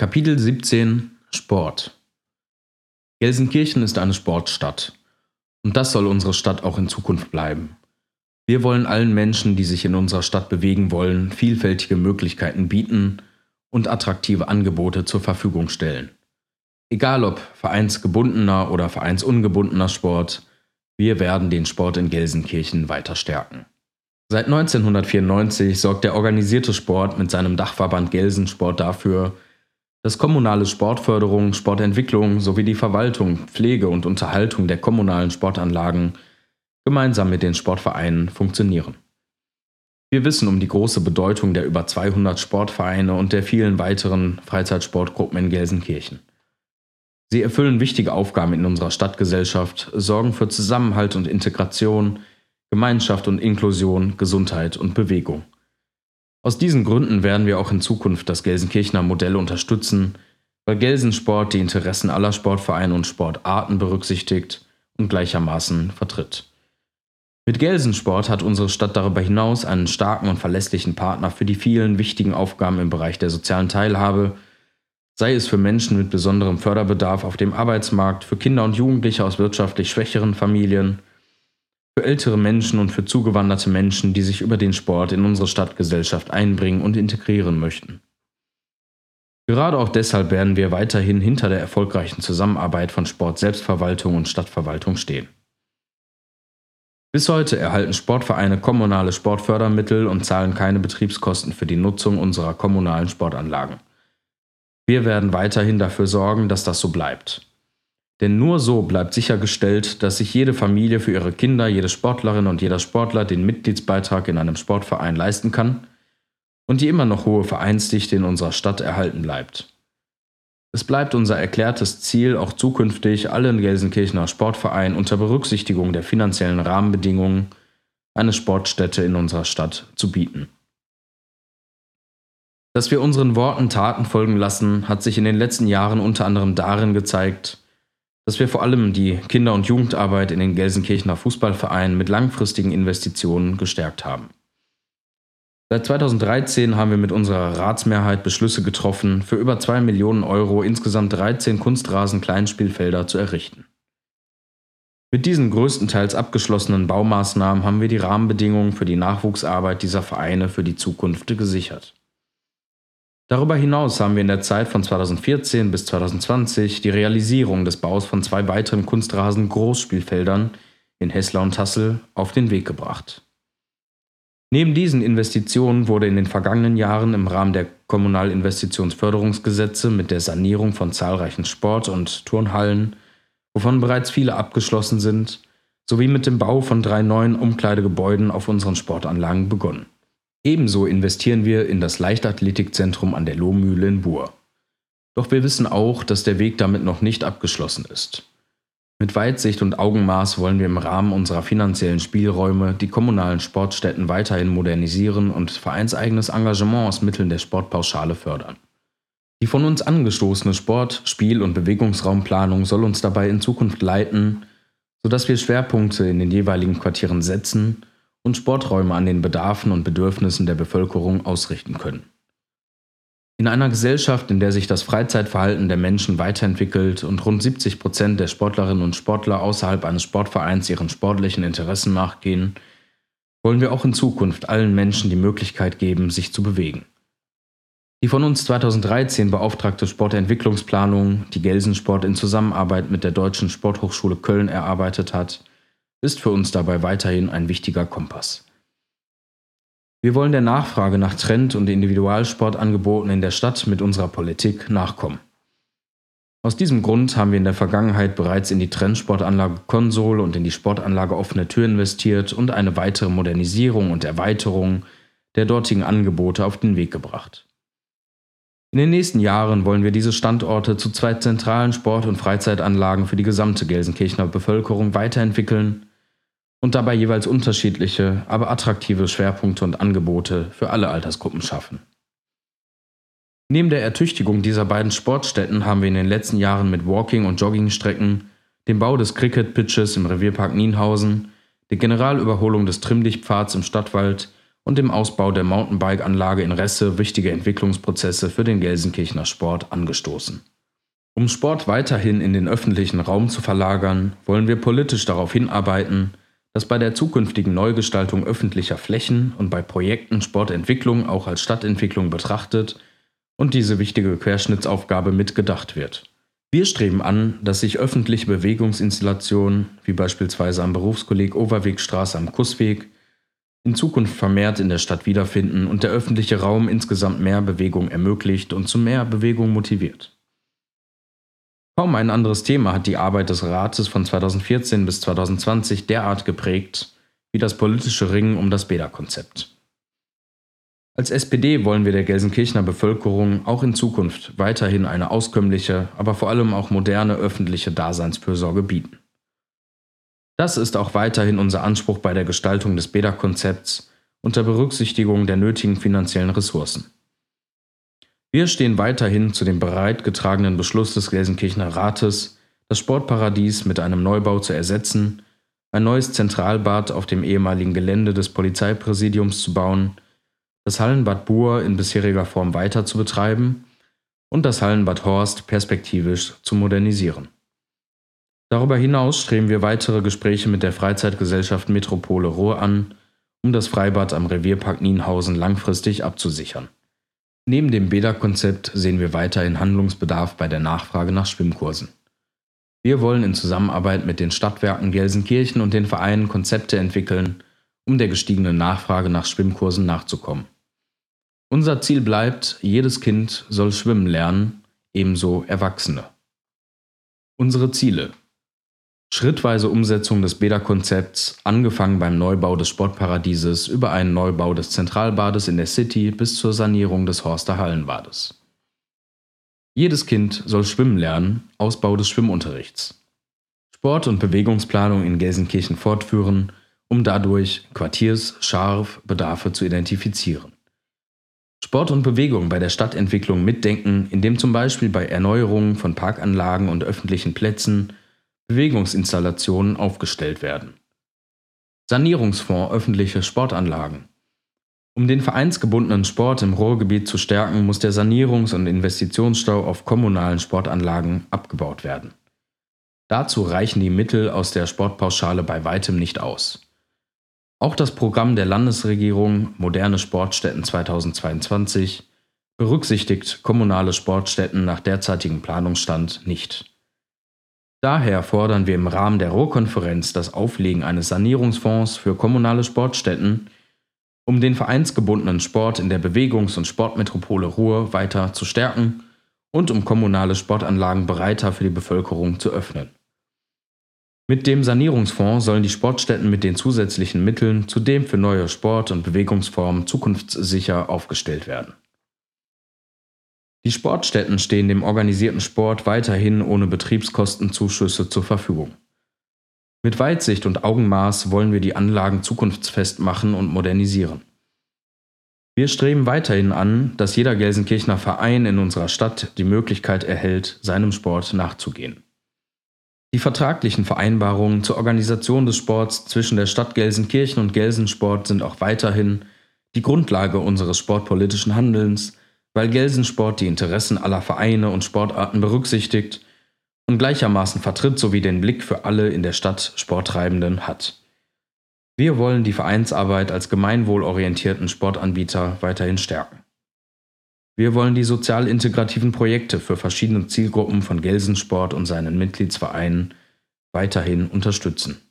Kapitel 17 Sport Gelsenkirchen ist eine Sportstadt. Und das soll unsere Stadt auch in Zukunft bleiben. Wir wollen allen Menschen, die sich in unserer Stadt bewegen wollen, vielfältige Möglichkeiten bieten und attraktive Angebote zur Verfügung stellen. Egal ob vereinsgebundener oder vereinsungebundener Sport, wir werden den Sport in Gelsenkirchen weiter stärken. Seit 1994 sorgt der organisierte Sport mit seinem Dachverband Gelsensport dafür, dass kommunale Sportförderung, Sportentwicklung sowie die Verwaltung, Pflege und Unterhaltung der kommunalen Sportanlagen gemeinsam mit den Sportvereinen funktionieren. Wir wissen um die große Bedeutung der über 200 Sportvereine und der vielen weiteren Freizeitsportgruppen in Gelsenkirchen. Sie erfüllen wichtige Aufgaben in unserer Stadtgesellschaft, sorgen für Zusammenhalt und Integration, Gemeinschaft und Inklusion, Gesundheit und Bewegung. Aus diesen Gründen werden wir auch in Zukunft das Gelsenkirchener Modell unterstützen, weil Gelsensport die Interessen aller Sportvereine und Sportarten berücksichtigt und gleichermaßen vertritt. Mit Gelsensport hat unsere Stadt darüber hinaus einen starken und verlässlichen Partner für die vielen wichtigen Aufgaben im Bereich der sozialen Teilhabe, sei es für Menschen mit besonderem Förderbedarf auf dem Arbeitsmarkt, für Kinder und Jugendliche aus wirtschaftlich schwächeren Familien, für ältere Menschen und für zugewanderte Menschen, die sich über den Sport in unsere Stadtgesellschaft einbringen und integrieren möchten. Gerade auch deshalb werden wir weiterhin hinter der erfolgreichen Zusammenarbeit von Sport Selbstverwaltung und Stadtverwaltung stehen. Bis heute erhalten Sportvereine kommunale Sportfördermittel und zahlen keine Betriebskosten für die Nutzung unserer kommunalen Sportanlagen. Wir werden weiterhin dafür sorgen, dass das so bleibt. Denn nur so bleibt sichergestellt, dass sich jede Familie für ihre Kinder, jede Sportlerin und jeder Sportler den Mitgliedsbeitrag in einem Sportverein leisten kann und die immer noch hohe Vereinsdichte in unserer Stadt erhalten bleibt. Es bleibt unser erklärtes Ziel, auch zukünftig allen Gelsenkirchener Sportvereinen unter Berücksichtigung der finanziellen Rahmenbedingungen eine Sportstätte in unserer Stadt zu bieten. Dass wir unseren Worten Taten folgen lassen, hat sich in den letzten Jahren unter anderem darin gezeigt, dass wir vor allem die Kinder- und Jugendarbeit in den Gelsenkirchener Fußballvereinen mit langfristigen Investitionen gestärkt haben. Seit 2013 haben wir mit unserer Ratsmehrheit Beschlüsse getroffen, für über 2 Millionen Euro insgesamt 13 Kunstrasen-Kleinspielfelder zu errichten. Mit diesen größtenteils abgeschlossenen Baumaßnahmen haben wir die Rahmenbedingungen für die Nachwuchsarbeit dieser Vereine für die Zukunft gesichert. Darüber hinaus haben wir in der Zeit von 2014 bis 2020 die Realisierung des Baus von zwei weiteren Kunstrasen-Großspielfeldern in Hessler und Tassel auf den Weg gebracht. Neben diesen Investitionen wurde in den vergangenen Jahren im Rahmen der Kommunalinvestitionsförderungsgesetze mit der Sanierung von zahlreichen Sport- und Turnhallen, wovon bereits viele abgeschlossen sind, sowie mit dem Bau von drei neuen Umkleidegebäuden auf unseren Sportanlagen begonnen. Ebenso investieren wir in das Leichtathletikzentrum an der Lohmühle in Buhr. Doch wir wissen auch, dass der Weg damit noch nicht abgeschlossen ist. Mit Weitsicht und Augenmaß wollen wir im Rahmen unserer finanziellen Spielräume die kommunalen Sportstätten weiterhin modernisieren und vereinseigenes Engagement aus Mitteln der Sportpauschale fördern. Die von uns angestoßene Sport-, Spiel- und Bewegungsraumplanung soll uns dabei in Zukunft leiten, sodass wir Schwerpunkte in den jeweiligen Quartieren setzen und Sporträume an den Bedarfen und Bedürfnissen der Bevölkerung ausrichten können. In einer Gesellschaft, in der sich das Freizeitverhalten der Menschen weiterentwickelt und rund 70 Prozent der Sportlerinnen und Sportler außerhalb eines Sportvereins ihren sportlichen Interessen nachgehen, wollen wir auch in Zukunft allen Menschen die Möglichkeit geben, sich zu bewegen. Die von uns 2013 beauftragte Sportentwicklungsplanung, die Gelsensport in Zusammenarbeit mit der Deutschen Sporthochschule Köln erarbeitet hat, ist für uns dabei weiterhin ein wichtiger Kompass. Wir wollen der Nachfrage nach Trend- und Individualsportangeboten in der Stadt mit unserer Politik nachkommen. Aus diesem Grund haben wir in der Vergangenheit bereits in die Trendsportanlage Konsol und in die Sportanlage Offene Tür investiert und eine weitere Modernisierung und Erweiterung der dortigen Angebote auf den Weg gebracht. In den nächsten Jahren wollen wir diese Standorte zu zwei zentralen Sport- und Freizeitanlagen für die gesamte Gelsenkirchener Bevölkerung weiterentwickeln und dabei jeweils unterschiedliche, aber attraktive Schwerpunkte und Angebote für alle Altersgruppen schaffen. Neben der Ertüchtigung dieser beiden Sportstätten haben wir in den letzten Jahren mit Walking- und Joggingstrecken, dem Bau des Cricket-Pitches im Revierpark Nienhausen, der Generalüberholung des Trimmlichtpfads im Stadtwald und dem Ausbau der Mountainbike-Anlage in Resse wichtige Entwicklungsprozesse für den Gelsenkirchener Sport angestoßen. Um Sport weiterhin in den öffentlichen Raum zu verlagern, wollen wir politisch darauf hinarbeiten, dass bei der zukünftigen Neugestaltung öffentlicher Flächen und bei Projekten Sportentwicklung auch als Stadtentwicklung betrachtet und diese wichtige Querschnittsaufgabe mitgedacht wird. Wir streben an, dass sich öffentliche Bewegungsinstallationen, wie beispielsweise am Berufskolleg Overwegstraße am Kussweg, in Zukunft vermehrt in der Stadt wiederfinden und der öffentliche Raum insgesamt mehr Bewegung ermöglicht und zu mehr Bewegung motiviert. Kaum ein anderes Thema hat die Arbeit des Rates von 2014 bis 2020 derart geprägt wie das politische Ringen um das Bäderkonzept. Als SPD wollen wir der Gelsenkirchener Bevölkerung auch in Zukunft weiterhin eine auskömmliche, aber vor allem auch moderne öffentliche Daseinsfürsorge bieten. Das ist auch weiterhin unser Anspruch bei der Gestaltung des Bäderkonzepts unter Berücksichtigung der nötigen finanziellen Ressourcen. Wir stehen weiterhin zu dem bereitgetragenen Beschluss des Gelsenkirchener Rates, das Sportparadies mit einem Neubau zu ersetzen, ein neues Zentralbad auf dem ehemaligen Gelände des Polizeipräsidiums zu bauen, das Hallenbad Buhr in bisheriger Form weiter zu betreiben und das Hallenbad Horst perspektivisch zu modernisieren. Darüber hinaus streben wir weitere Gespräche mit der Freizeitgesellschaft Metropole Ruhr an, um das Freibad am Revierpark Nienhausen langfristig abzusichern. Neben dem Bäderkonzept sehen wir weiterhin Handlungsbedarf bei der Nachfrage nach Schwimmkursen. Wir wollen in Zusammenarbeit mit den Stadtwerken Gelsenkirchen und den Vereinen Konzepte entwickeln, um der gestiegenen Nachfrage nach Schwimmkursen nachzukommen. Unser Ziel bleibt, jedes Kind soll schwimmen lernen, ebenso Erwachsene. Unsere Ziele Schrittweise Umsetzung des Bäderkonzepts, angefangen beim Neubau des Sportparadieses über einen Neubau des Zentralbades in der City bis zur Sanierung des Horster Hallenbades. Jedes Kind soll schwimmen lernen, Ausbau des Schwimmunterrichts. Sport- und Bewegungsplanung in Gelsenkirchen fortführen, um dadurch quartiersscharf Bedarfe zu identifizieren. Sport und Bewegung bei der Stadtentwicklung mitdenken, indem zum Beispiel bei Erneuerungen von Parkanlagen und öffentlichen Plätzen Bewegungsinstallationen aufgestellt werden. Sanierungsfonds öffentliche Sportanlagen. Um den vereinsgebundenen Sport im Ruhrgebiet zu stärken, muss der Sanierungs- und Investitionsstau auf kommunalen Sportanlagen abgebaut werden. Dazu reichen die Mittel aus der Sportpauschale bei weitem nicht aus. Auch das Programm der Landesregierung Moderne Sportstätten 2022 berücksichtigt kommunale Sportstätten nach derzeitigem Planungsstand nicht. Daher fordern wir im Rahmen der Ruhrkonferenz das Auflegen eines Sanierungsfonds für kommunale Sportstätten, um den vereinsgebundenen Sport in der Bewegungs- und Sportmetropole Ruhr weiter zu stärken und um kommunale Sportanlagen breiter für die Bevölkerung zu öffnen. Mit dem Sanierungsfonds sollen die Sportstätten mit den zusätzlichen Mitteln zudem für neue Sport- und Bewegungsformen zukunftssicher aufgestellt werden. Die Sportstätten stehen dem organisierten Sport weiterhin ohne Betriebskostenzuschüsse zur Verfügung. Mit Weitsicht und Augenmaß wollen wir die Anlagen zukunftsfest machen und modernisieren. Wir streben weiterhin an, dass jeder Gelsenkirchener Verein in unserer Stadt die Möglichkeit erhält, seinem Sport nachzugehen. Die vertraglichen Vereinbarungen zur Organisation des Sports zwischen der Stadt Gelsenkirchen und Gelsensport sind auch weiterhin die Grundlage unseres sportpolitischen Handelns weil Gelsensport die Interessen aller Vereine und Sportarten berücksichtigt und gleichermaßen vertritt sowie den Blick für alle in der Stadt Sporttreibenden hat. Wir wollen die Vereinsarbeit als gemeinwohlorientierten Sportanbieter weiterhin stärken. Wir wollen die sozial integrativen Projekte für verschiedene Zielgruppen von Gelsensport und seinen Mitgliedsvereinen weiterhin unterstützen.